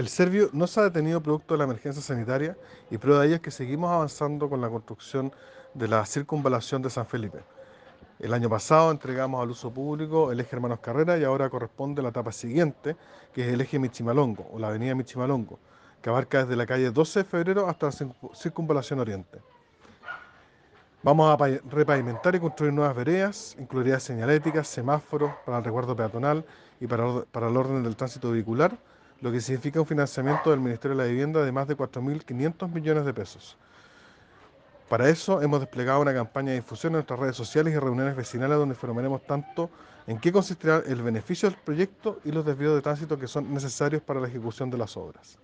El Servio no se ha detenido producto de la emergencia sanitaria y prueba de ello es que seguimos avanzando con la construcción de la circunvalación de San Felipe. El año pasado entregamos al uso público el eje Hermanos Carrera y ahora corresponde la etapa siguiente, que es el eje Michimalongo o la avenida Michimalongo, que abarca desde la calle 12 de febrero hasta la circunvalación oriente. Vamos a repavimentar y construir nuevas veredas, incluiría señaléticas, semáforos para el recuerdo peatonal y para el orden del tránsito vehicular, lo que significa un financiamiento del Ministerio de la Vivienda de más de 4.500 millones de pesos. Para eso hemos desplegado una campaña de difusión en nuestras redes sociales y reuniones vecinales donde informaremos tanto en qué consistirá el beneficio del proyecto y los desvíos de tránsito que son necesarios para la ejecución de las obras.